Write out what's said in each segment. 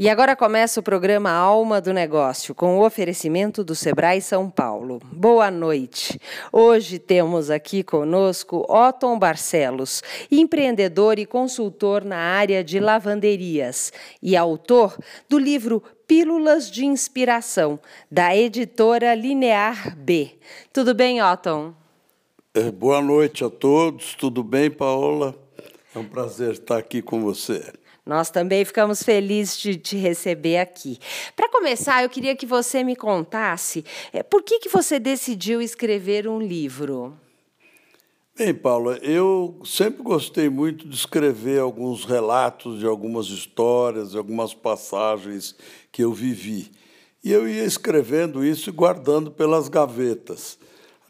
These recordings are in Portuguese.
E agora começa o programa Alma do Negócio, com o oferecimento do Sebrae São Paulo. Boa noite. Hoje temos aqui conosco Otton Barcelos, empreendedor e consultor na área de lavanderias e autor do livro Pílulas de Inspiração, da editora Linear B. Tudo bem, Otton? É, boa noite a todos. Tudo bem, Paola? É um prazer estar aqui com você. Nós também ficamos felizes de te receber aqui. Para começar, eu queria que você me contasse é, por que, que você decidiu escrever um livro. Bem, Paula, eu sempre gostei muito de escrever alguns relatos de algumas histórias, algumas passagens que eu vivi. E eu ia escrevendo isso e guardando pelas gavetas.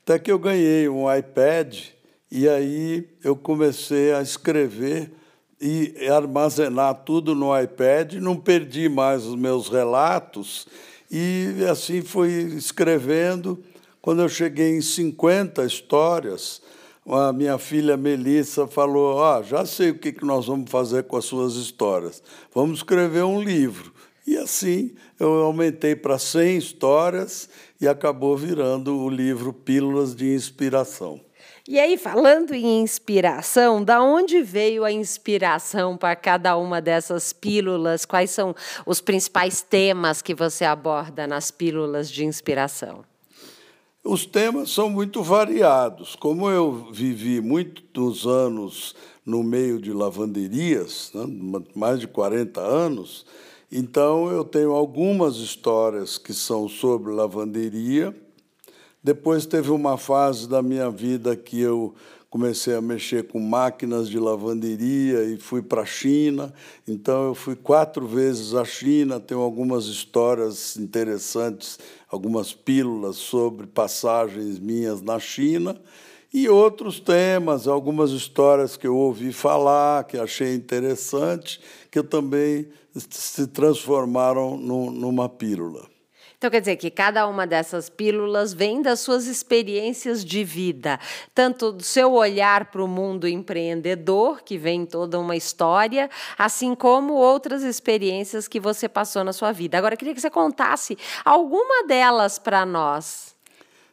Até que eu ganhei um iPad e aí eu comecei a escrever e armazenar tudo no iPad, não perdi mais os meus relatos e assim fui escrevendo. Quando eu cheguei em 50 histórias, a minha filha Melissa falou: Ah, já sei o que nós vamos fazer com as suas histórias. Vamos escrever um livro. E assim eu aumentei para 100 histórias e acabou virando o livro Pílulas de Inspiração. E aí, falando em inspiração, da onde veio a inspiração para cada uma dessas pílulas? Quais são os principais temas que você aborda nas pílulas de inspiração? Os temas são muito variados. Como eu vivi muitos anos no meio de lavanderias, né, mais de 40 anos, então eu tenho algumas histórias que são sobre lavanderia depois teve uma fase da minha vida que eu comecei a mexer com máquinas de lavanderia e fui para a China. Então eu fui quatro vezes à China, tenho algumas histórias interessantes, algumas pílulas sobre passagens minhas na China e outros temas, algumas histórias que eu ouvi falar, que achei interessante, que também se transformaram numa pílula. Então, quer dizer que cada uma dessas pílulas vem das suas experiências de vida, tanto do seu olhar para o mundo empreendedor, que vem toda uma história, assim como outras experiências que você passou na sua vida. Agora, queria que você contasse alguma delas para nós.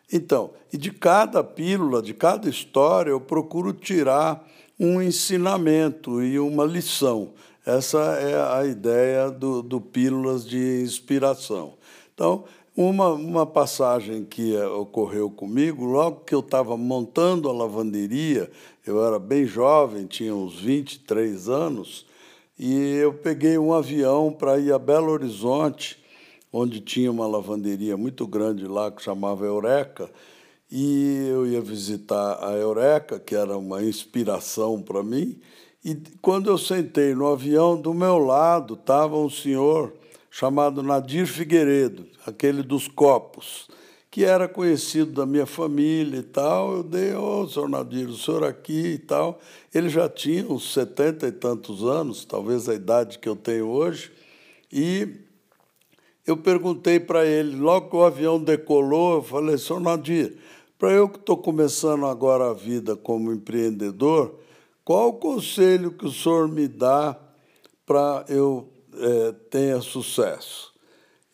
Então, e de cada pílula, de cada história, eu procuro tirar um ensinamento e uma lição. Essa é a ideia do, do Pílulas de Inspiração. Então, uma, uma passagem que eh, ocorreu comigo, logo que eu estava montando a lavanderia, eu era bem jovem, tinha uns 23 anos, e eu peguei um avião para ir a Belo Horizonte, onde tinha uma lavanderia muito grande lá que chamava Eureka, e eu ia visitar a Eureka, que era uma inspiração para mim. E quando eu sentei no avião, do meu lado estava um senhor chamado Nadir Figueiredo, aquele dos copos, que era conhecido da minha família e tal. Eu dei, ô, oh, senhor Nadir, o senhor aqui e tal. Ele já tinha uns setenta e tantos anos, talvez a idade que eu tenho hoje, e eu perguntei para ele, logo que o avião decolou, eu falei, senhor Nadir, para eu que estou começando agora a vida como empreendedor, qual o conselho que o senhor me dá para eu é, tenha sucesso.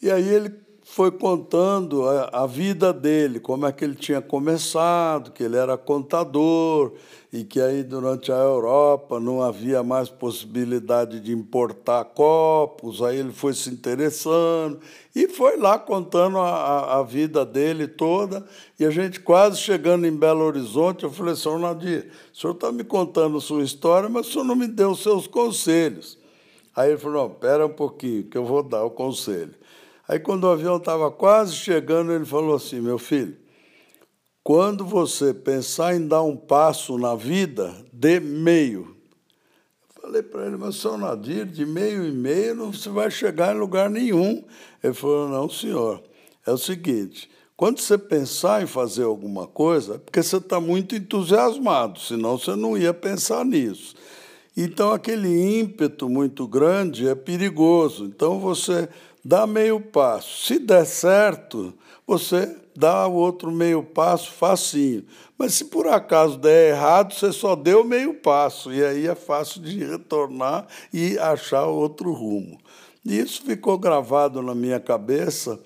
E aí ele foi contando a, a, vida dele, como é que ele tinha começado, que ele era contador e que aí durante a Europa não havia mais possibilidade de importar copos, aí ele foi se interessando e foi lá contando a, a vida dele toda. E a gente quase chegando em Belo Horizonte, eu falei, senhor Nadir, o senhor está me contando sua história, mas o senhor não me deu seus conselhos. Aí ele falou: não, pera um pouquinho, que eu vou dar o conselho. Aí, quando o avião estava quase chegando, ele falou assim: meu filho, quando você pensar em dar um passo na vida, dê meio. Eu falei para ele, mas senhor Nadir, de meio em meio não você vai chegar em lugar nenhum. Ele falou: não, senhor, é o seguinte. Quando você pensar em fazer alguma coisa, é porque você está muito entusiasmado, senão você não ia pensar nisso. Então, aquele ímpeto muito grande é perigoso. Então, você dá meio passo. Se der certo, você dá o outro meio passo facinho. Mas se por acaso der errado, você só deu meio passo. E aí é fácil de retornar e achar outro rumo. E isso ficou gravado na minha cabeça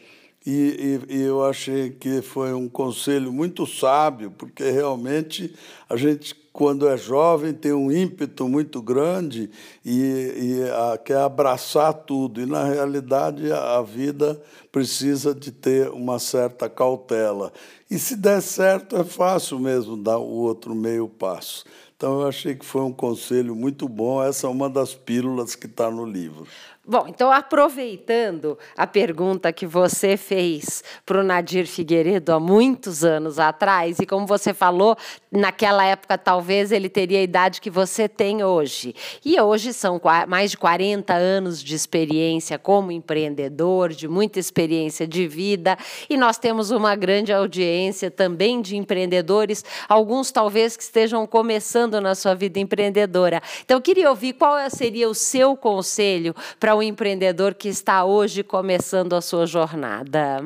e, e, e, eu achei que foi um conselho muito sábio, porque realmente a gente, quando é jovem, tem um ímpeto muito grande e, e a, quer abraçar tudo. E, na realidade, a, a vida precisa de ter uma certa cautela. E se der certo, é fácil mesmo dar o outro meio passo. Então, eu achei que foi um conselho muito bom. Essa é uma das pílulas que está no livro. Bom, então aproveitando a pergunta que você fez para o Nadir Figueiredo há muitos anos atrás, e como você falou, naquela época talvez ele teria a idade que você tem hoje. E hoje são mais de 40 anos de experiência como empreendedor, de muita experiência de vida, e nós temos uma grande audiência também de empreendedores, alguns talvez que estejam começando na sua vida empreendedora. Então eu queria ouvir qual seria o seu conselho para um empreendedor que está hoje começando a sua jornada?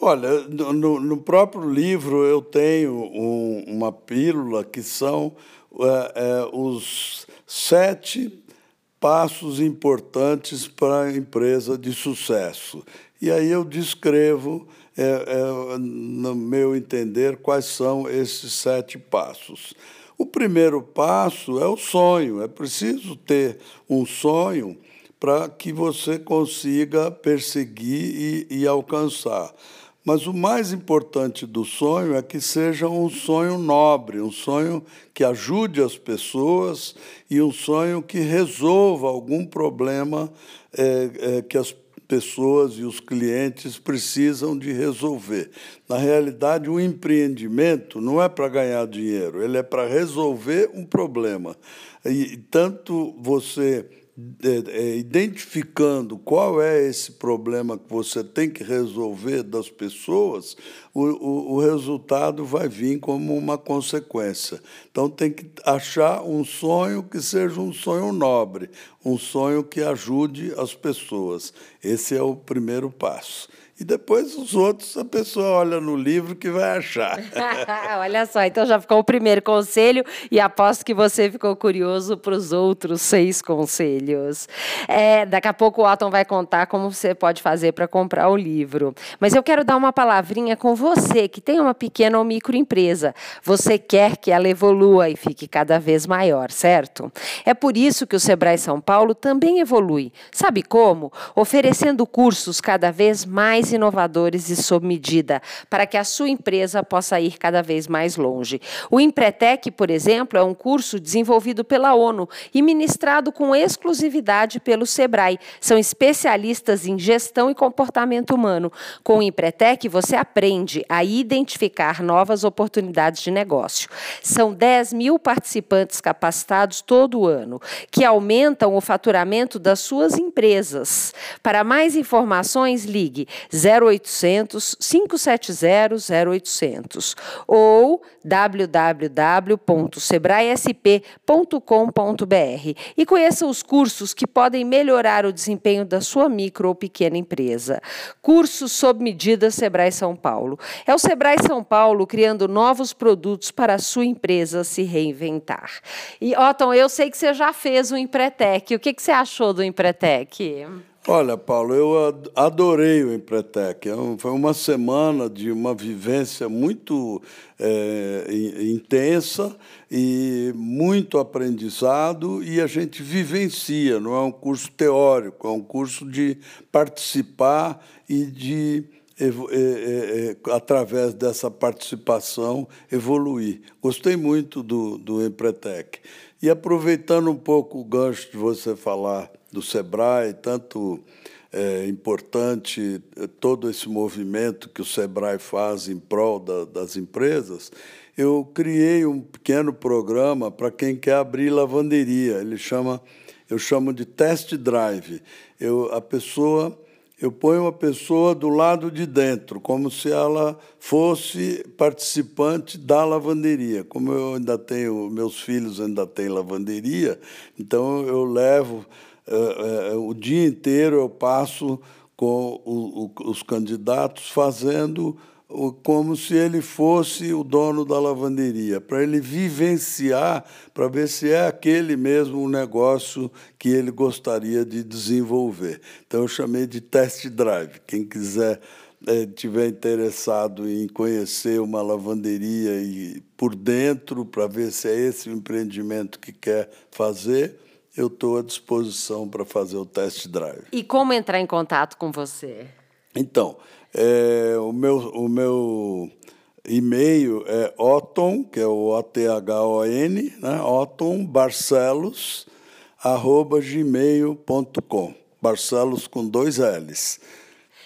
Olha, no, no próprio livro eu tenho um, uma pílula que são é, é, os sete passos importantes para a empresa de sucesso. E aí eu descrevo, é, é, no meu entender, quais são esses sete passos. O primeiro passo é o sonho. É preciso ter um sonho para que você consiga perseguir e, e alcançar. Mas o mais importante do sonho é que seja um sonho nobre, um sonho que ajude as pessoas e um sonho que resolva algum problema é, é, que as pessoas e os clientes precisam de resolver. Na realidade, o empreendimento não é para ganhar dinheiro, ele é para resolver um problema. E tanto você identificando qual é esse problema que você tem que resolver das pessoas, o, o, o, resultado vai vir como uma consequência. Então, tem que achar um sonho que seja um sonho nobre, um sonho que ajude as pessoas. Esse é o primeiro passo. E depois os outros, a pessoa olha no livro que vai achar. olha só, então já ficou o primeiro conselho e aposto que você ficou curioso para os outros seis conselhos. É, daqui a pouco o Otton vai contar como você pode fazer para comprar o livro. Mas eu quero dar uma palavrinha com você que tem uma pequena ou microempresa. Você quer que ela evolua e fique cada vez maior, certo? É por isso que o Sebrae São Paulo também evolui. Sabe como? Oferecendo cursos cada vez mais inovadores e sob medida, para que a sua empresa possa ir cada vez mais longe. O Empretec, por exemplo, é um curso desenvolvido pela ONU e ministrado com exclusividade pelo Sebrae. São especialistas em gestão e comportamento humano. Com o Empretec, você aprende a identificar novas oportunidades de negócio. São 10 mil participantes capacitados todo ano, que aumentam o faturamento das suas empresas. Para mais informações, ligue 0800 570 0800 ou www.sebraesp.com.br e conheça os cursos que podem melhorar o desempenho da sua micro ou pequena empresa. Cursos sob medida Sebrae São Paulo. É o Sebrae São Paulo criando novos produtos para a sua empresa se reinventar. E, Otton, eu sei que você já fez o Empretec. O que, que você achou do Empretec? Olha, Paulo, eu adorei o Empretec. É foi uma semana de uma vivência muito é, intensa e muito aprendizado, e a gente vivencia, não é um curso teórico, é um curso de participar e de é, é, através dessa participação, evoluir. Gostei muito do, do Empretec. E aproveitando um pouco o gancho de você falar do SEBRAE, tanto é importante é, todo esse movimento que o SEBRAE faz em prol da, das empresas, eu criei um pequeno programa para quem quer abrir lavanderia. Ele chama, eu chamo de test drive. Eu, a pessoa, eu ponho a pessoa do lado de dentro, como se ela fosse participante da lavanderia. Como eu ainda tenho, meus filhos ainda têm lavanderia, então eu levo o dia inteiro eu passo com os candidatos fazendo como se ele fosse o dono da lavanderia, para ele vivenciar, para ver se é aquele mesmo negócio que ele gostaria de desenvolver. Então eu chamei de test drive. Quem quiser é, tiver interessado em conhecer uma lavanderia e por dentro para ver se é esse o empreendimento que quer fazer, eu estou à disposição para fazer o test drive. E como entrar em contato com você? Então, é, o meu, o meu e-mail é oton, que é o O-T-H-O-N, né? oton Barcelos, arroba gmail.com. Barcelos com dois L's.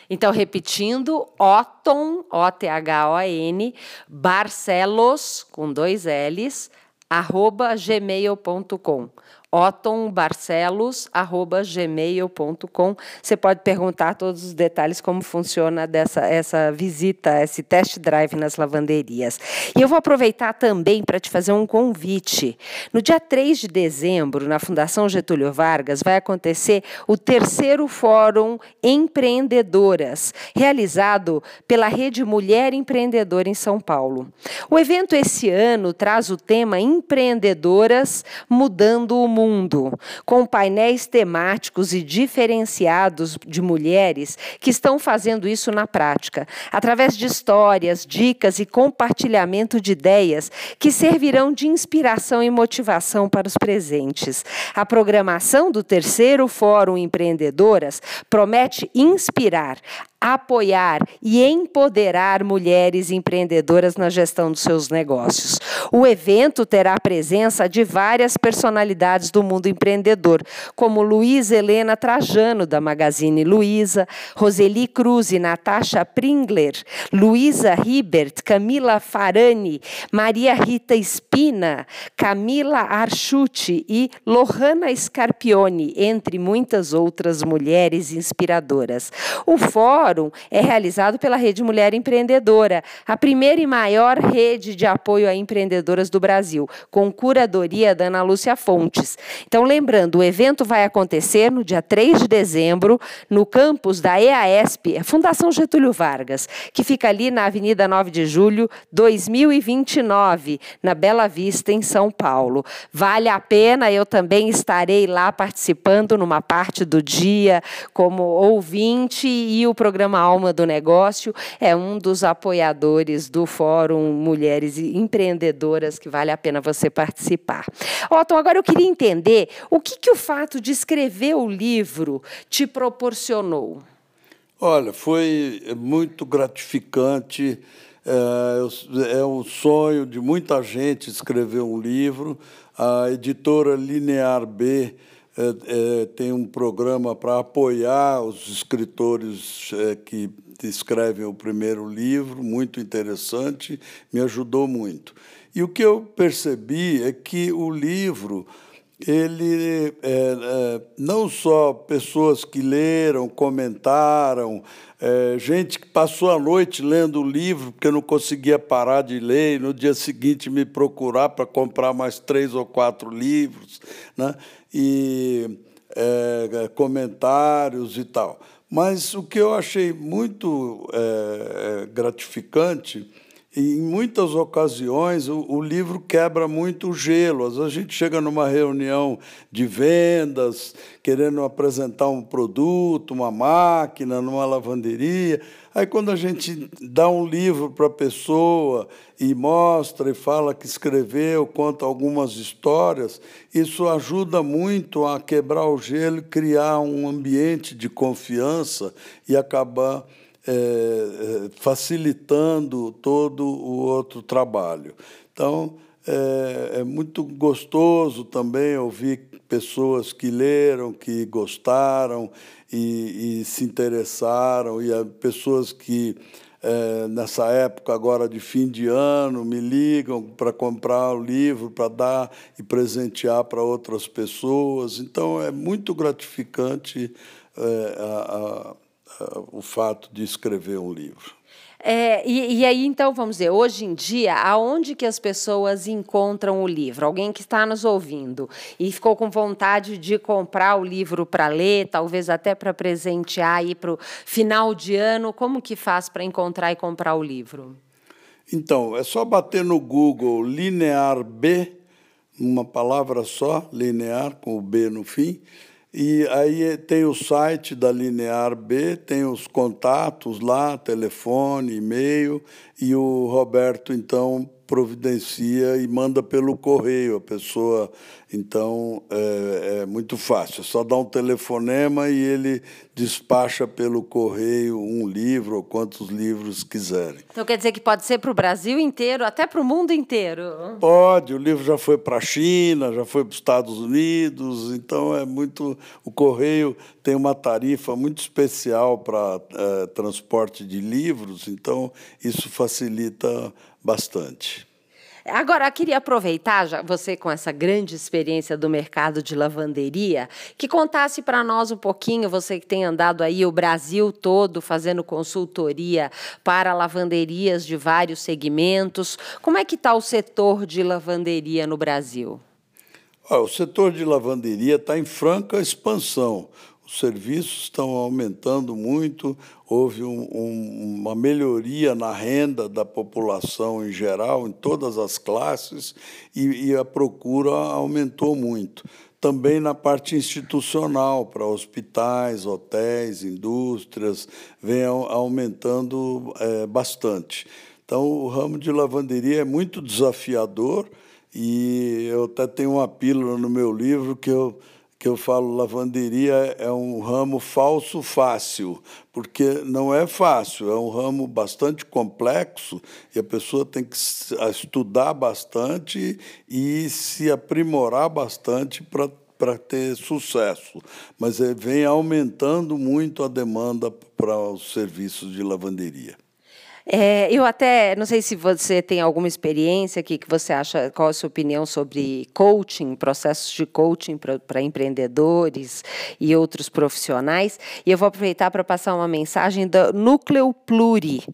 Então, repetindo, Oton, O-T-H-O-N, Barcelos, com dois L's, arroba gmail.com otombarcelos@gmail.com. Você pode perguntar todos os detalhes como funciona dessa essa visita, esse test drive nas lavanderias. E eu vou aproveitar também para te fazer um convite. No dia 3 de dezembro, na Fundação Getúlio Vargas, vai acontecer o terceiro Fórum Empreendedoras, realizado pela Rede Mulher Empreendedora em São Paulo. O evento esse ano traz o tema Empreendedoras mudando o mundo, com painéis temáticos e diferenciados de mulheres que estão fazendo isso na prática, através de histórias, dicas e compartilhamento de ideias que servirão de inspiração e motivação para os presentes. A programação do terceiro Fórum Empreendedoras promete inspirar, apoiar e empoderar mulheres empreendedoras na gestão dos seus negócios. O evento terá a presença de várias personalidades do mundo empreendedor, como Luísa Helena Trajano, da Magazine Luiza, Roseli Cruz e Natasha Pringler, Luísa Ribert, Camila Farani, Maria Rita Espina, Camila Archuti e Lohana Scarpione, entre muitas outras mulheres inspiradoras. O fórum Fórum é realizado pela Rede Mulher Empreendedora, a primeira e maior rede de apoio a empreendedoras do Brasil, com curadoria da Ana Lúcia Fontes. Então, lembrando, o evento vai acontecer no dia 3 de dezembro, no campus da EASP, a Fundação Getúlio Vargas, que fica ali na Avenida 9 de Julho, 2029, na Bela Vista, em São Paulo. Vale a pena, eu também estarei lá participando numa parte do dia como ouvinte e o programa programa Alma do Negócio é um dos apoiadores do Fórum Mulheres Empreendedoras, que vale a pena você participar. Otto, agora eu queria entender o que, que o fato de escrever o livro te proporcionou. Olha, foi muito gratificante. É, é um sonho de muita gente escrever um livro. A editora Linear B é, é, tem um programa para apoiar os escritores é, que escrevem o primeiro livro, muito interessante, me ajudou muito. E o que eu percebi é que o livro, ele é, é, não só pessoas que leram, comentaram, é, gente que passou a noite lendo o livro porque não conseguia parar de ler, e no dia seguinte me procurar para comprar mais três ou quatro livros. Né? E é, comentários e tal. Mas o que eu achei muito é, gratificante, em muitas ocasiões o, o, livro quebra muito o gelo. Às vezes a gente chega numa reunião de vendas, querendo apresentar um produto, uma máquina, numa lavanderia. Aí, quando a gente dá um livro para a pessoa e mostra e fala que escreveu, conta algumas histórias, isso ajuda muito a quebrar o gelo, criar um ambiente de confiança e acabar é, facilitando todo o outro trabalho. Então, é, é muito gostoso também ouvir pessoas que leram, que gostaram e, e se interessaram, e pessoas que, é, nessa época agora de fim de ano, me ligam para comprar o livro, para dar e presentear para outras pessoas. Então, é muito gratificante é, a, a, a, o fato de escrever um livro. É, e, e, aí, então, vamos dizer, hoje em dia, aonde que as pessoas encontram o livro? Alguém que está nos ouvindo e ficou com vontade de comprar o livro para ler, talvez até para presentear aí para o final de ano, como que faz para encontrar e comprar o livro? Então, é só bater no Google Linear B, uma palavra só, linear, com o B no fim, e aí tem o site da Linear B, tem os contatos lá, telefone, e-mail, e o Roberto, então, providencia e manda pelo correio. A pessoa, então, é, é, muito fácil. É só dar um telefonema e ele despacha pelo correio um livro ou quantos livros quiserem. Então quer dizer que pode ser para o Brasil inteiro, até para o mundo inteiro? Pode. O livro já foi para a China, já foi para os Estados Unidos. Então é muito. O correio tem uma tarifa muito especial para é, transporte de livros. Então isso facilita bastante. Agora, eu queria aproveitar, já, você com essa grande experiência do mercado de lavanderia, que contasse para nós um pouquinho, você que tem andado aí o Brasil todo fazendo consultoria para lavanderias de vários segmentos. Como é que está o setor de lavanderia no Brasil? o setor de lavanderia está em franca expansão os serviços estão aumentando muito, houve um, um, uma melhoria na renda da população em geral, em todas as classes, e, e a procura aumentou muito. Também na parte institucional, para hospitais, hotéis, indústrias, vem aumentando é, bastante. Então, o ramo de lavanderia é muito desafiador, e eu até tenho uma pílula no meu livro que eu que eu falo lavanderia é um ramo falso fácil, porque não é fácil, é um ramo bastante complexo e a pessoa tem que estudar bastante e se aprimorar bastante para para ter sucesso, mas é, vem aumentando muito a demanda para os serviços de lavanderia. É, eu até, não sei se você tem alguma experiência aqui que você acha, qual a sua opinião sobre coaching, processos de coaching para empreendedores e outros profissionais. E eu vou aproveitar para passar uma mensagem do Núcleo Pluri.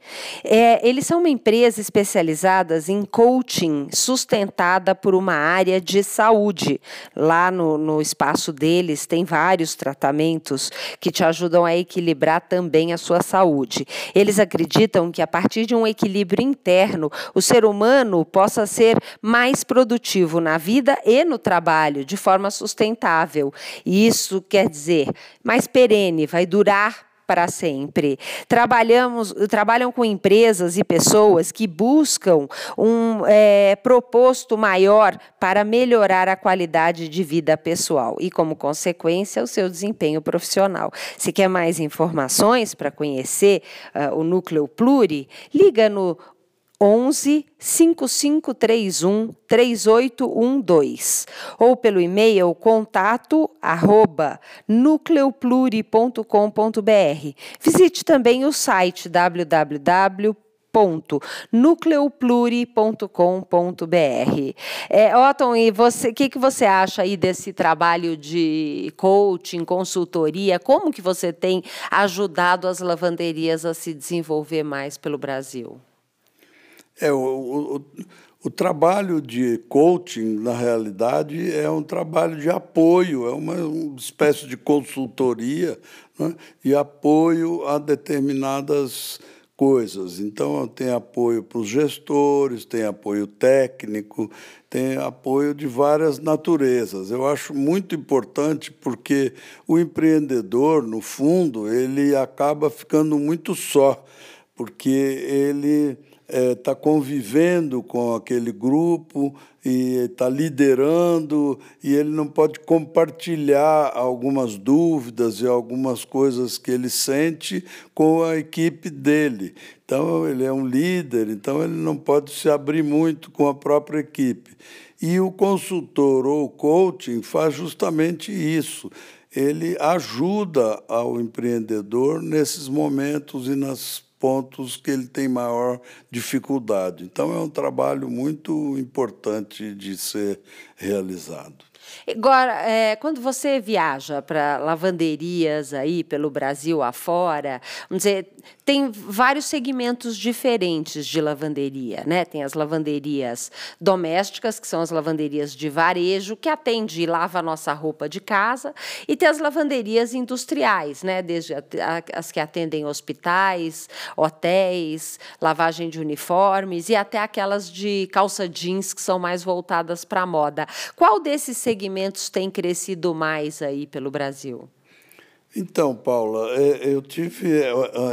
É, eles são uma empresa especializada em coaching sustentada por uma área de saúde. Lá no, no espaço deles tem vários tratamentos que te ajudam a equilibrar também a sua saúde. Eles acreditam que a partir de um equilíbrio interno, o ser humano possa ser mais produtivo na vida e no trabalho, de forma sustentável. E isso quer dizer mais perene, vai durar para sempre. Trabalhamos, trabalham com empresas e pessoas que buscam um é, proposto maior para melhorar a qualidade de vida pessoal e, como consequência, o seu desempenho profissional. Se quer mais informações para conhecer uh, o Núcleo Pluri, liga no 11 5531 3812 ou pelo e-mail contato arroba nucleopluri.com.br. Visite também o site www.nucleopluri.com.br. É, Otton, e você, o que, que você acha aí desse trabalho de coaching, consultoria? Como que você tem ajudado as lavanderias a se desenvolver mais pelo Brasil? É, o, o, o trabalho de coaching, na realidade, é um trabalho de apoio, é uma, uma espécie de consultoria né, e apoio a determinadas coisas. Então, tem apoio para os gestores, tem apoio técnico, tem apoio de várias naturezas. Eu acho muito importante porque o empreendedor, no fundo, ele acaba ficando muito só, porque ele está tá convivendo com aquele grupo e está liderando e ele não pode compartilhar algumas dúvidas e algumas coisas que ele sente com a equipe dele. Então ele é um líder, então ele não pode se abrir muito com a própria equipe. E o consultor ou coaching faz justamente isso. Ele ajuda ao empreendedor nesses momentos e nas pontos que ele tem maior dificuldade. Então, é um trabalho muito importante de ser realizado. Agora, é, quando você viaja para lavanderias aí pelo Brasil afora, vamos dizer, tem vários segmentos diferentes de lavanderia, né? Tem as lavanderias domésticas, que são as lavanderias de varejo, que atende e lava a nossa roupa de casa, e tem as lavanderias industriais, né? Desde as que atendem hospitais, hotéis, lavagem de uniformes e até aquelas de calça jeans que são mais voltadas para a moda. Qual desses segmentos tem crescido mais aí pelo Brasil? Então, Paula, é, eu tive é,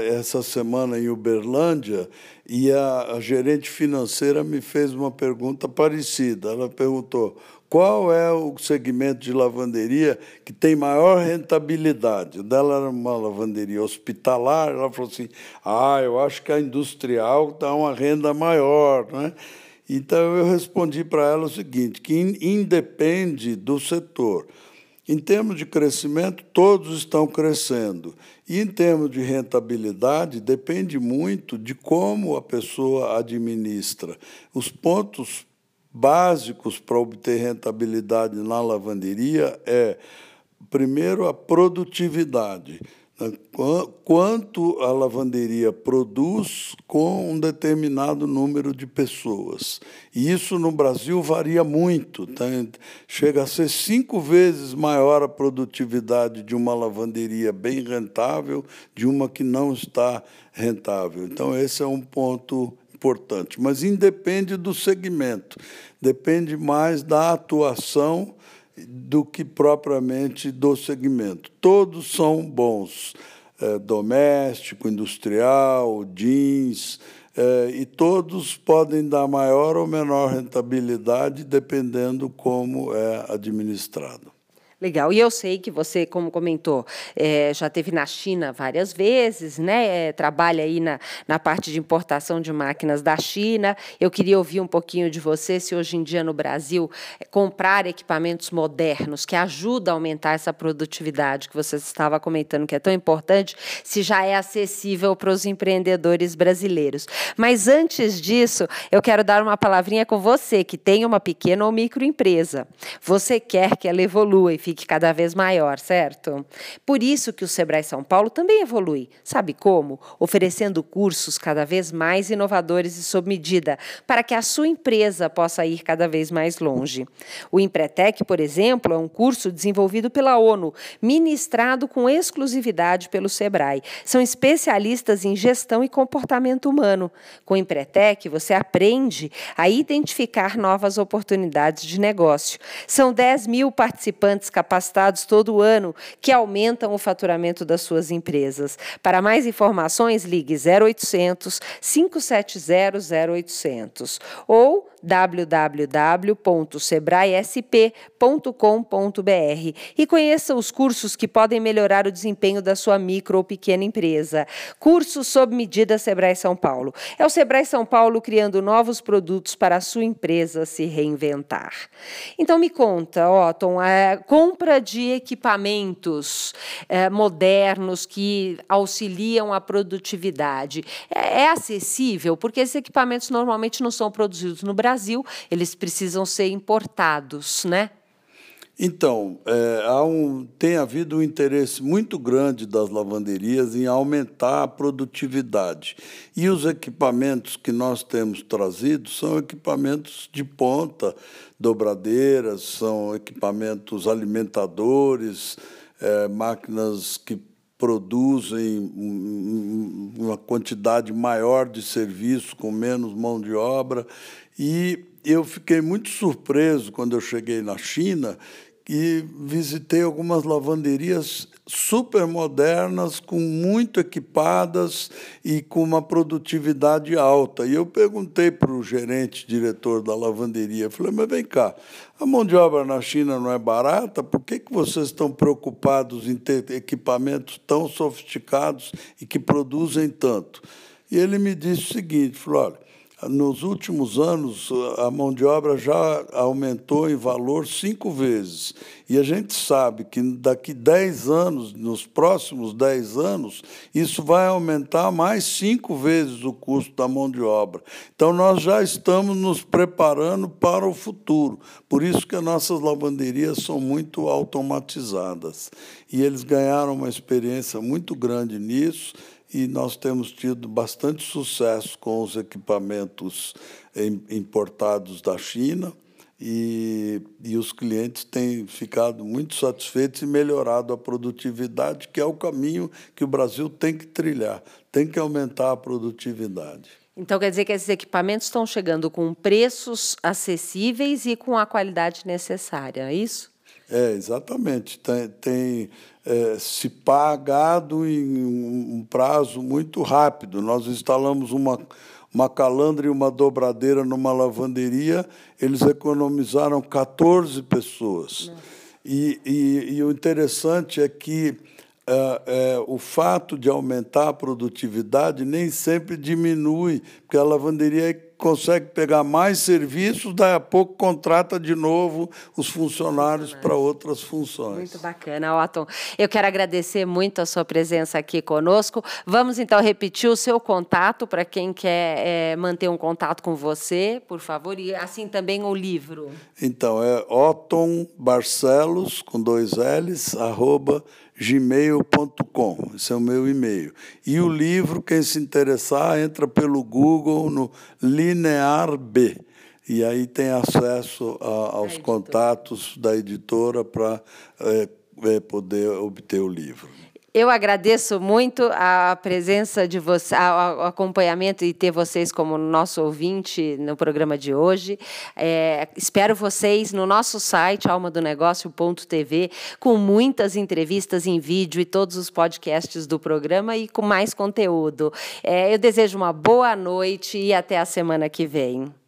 essa semana em Uberlândia e a, gerente financeira me fez uma pergunta parecida. Ela perguntou qual é o segmento de lavanderia que tem maior rentabilidade. Dela era uma lavanderia hospitalar. Ela falou assim: ah, eu acho que a industrial dá uma renda maior. Né? Então, eu respondi para ela o seguinte: que independe do setor. Em termos de crescimento, todos estão crescendo. E em termos de rentabilidade, depende muito de como a pessoa administra. Os pontos básicos para obter rentabilidade na lavanderia é, primeiro, a produtividade quanto a lavanderia produz com um determinado número de pessoas. E isso no Brasil varia muito. Tá? Chega a ser cinco vezes maior a produtividade de uma lavanderia bem rentável de uma que não está rentável. Então, esse é um ponto importante. Mas independe do segmento, depende mais da atuação do que propriamente do segmento. Todos são bons, é, doméstico, industrial, jeans, é, e todos podem dar maior ou menor rentabilidade dependendo como é administrado. Legal. E eu sei que você, como comentou, é, já teve na China várias vezes, né? É, trabalha aí na, na parte de importação de máquinas da China. Eu queria ouvir um pouquinho de você se hoje em dia no Brasil é, comprar equipamentos modernos que ajudam a aumentar essa produtividade que você estava comentando que é tão importante, se já é acessível para os empreendedores brasileiros. Mas antes disso, eu quero dar uma palavrinha com você que tem uma pequena ou microempresa. Você quer que ela evolua e fique cada vez maior, certo? Por isso que o Sebrae São Paulo também evolui. Sabe como? Oferecendo cursos cada vez mais inovadores e sob medida, para que a sua empresa possa ir cada vez mais longe. O Empretec, por exemplo, é um curso desenvolvido pela ONU, ministrado com exclusividade pelo Sebrae. São especialistas em gestão e comportamento humano. Com o Empretec, você aprende a identificar novas oportunidades de negócio. São 10 mil participantes todo ano que aumentam o faturamento das suas empresas. Para mais informações, ligue 0800 570 0800 ou www.sebraesp.com.br e conheça os cursos que podem melhorar o desempenho da sua micro ou pequena empresa. Cursos sob medida Sebrae São Paulo. É o Sebrae São Paulo criando novos produtos para a sua empresa se reinventar. Então me conta, Otton, a compra de equipamentos é, modernos que auxiliam a produtividade é, é acessível? Porque esses equipamentos normalmente não são produzidos no Brasil, eles precisam ser importados, né? Então, é, um, tem havido um interesse muito grande das lavanderias em aumentar a produtividade. E os equipamentos que nós temos trazido são equipamentos de ponta, dobradeiras, são equipamentos alimentadores, é, máquinas que produzem uma quantidade maior de serviço com menos mão de obra. E eu fiquei muito surpreso quando eu cheguei na China e visitei algumas lavanderias super modernas, com muito equipadas e com uma produtividade alta. E eu perguntei para o gerente, diretor da lavanderia, falei, mas vem cá, a mão de obra na China não é barata, por que, que vocês estão preocupados em ter equipamentos tão sofisticados e que produzem tanto? E ele me disse o seguinte, falou, olha, nos últimos anos, a mão de obra já aumentou em valor cinco vezes. E a gente sabe que daqui 10 anos, nos próximos 10 anos, isso vai aumentar mais cinco vezes o custo da mão de obra. Então, nós já estamos nos preparando para o futuro. Por isso que as nossas lavanderias são muito automatizadas. E eles ganharam uma experiência muito grande nisso e nós temos tido bastante sucesso com os equipamentos importados da China e, e os clientes têm ficado muito satisfeitos e melhorado a produtividade, que é o caminho que o Brasil tem que trilhar, tem que aumentar a produtividade. Então quer dizer que esses equipamentos estão chegando com preços acessíveis e com a qualidade necessária, é isso? É, exatamente. Tem, tem é, se pagado em um prazo muito rápido. Nós instalamos uma, uma calandra e uma dobradeira numa lavanderia, eles economizaram 14 pessoas. E, e, e, o interessante é que é, é, o fato de aumentar a produtividade nem sempre diminui, porque a lavanderia é consegue pegar mais serviços, daí a pouco contrata de novo os funcionários para outras funções. Muito bacana, Otton. Eu quero agradecer muito a sua presença aqui conosco. Vamos então repetir o seu contato para quem quer é, manter um contato com você, por favor, e assim também o livro. Então, é Otton Barcelos, com dois L's, arroba gmail.com, esse é o meu e-mail. E o livro, quem se interessar, entra pelo Google no Linear B. E aí tem acesso a, aos contatos da editora para é, é, poder obter o livro. Eu agradeço muito a presença de você, o acompanhamento e ter vocês como nosso ouvinte no programa de hoje. É, espero vocês no nosso site almadonegócio.tv com muitas entrevistas em vídeo e todos os podcasts do programa e com mais conteúdo. É, eu desejo uma boa noite e até a semana que vem.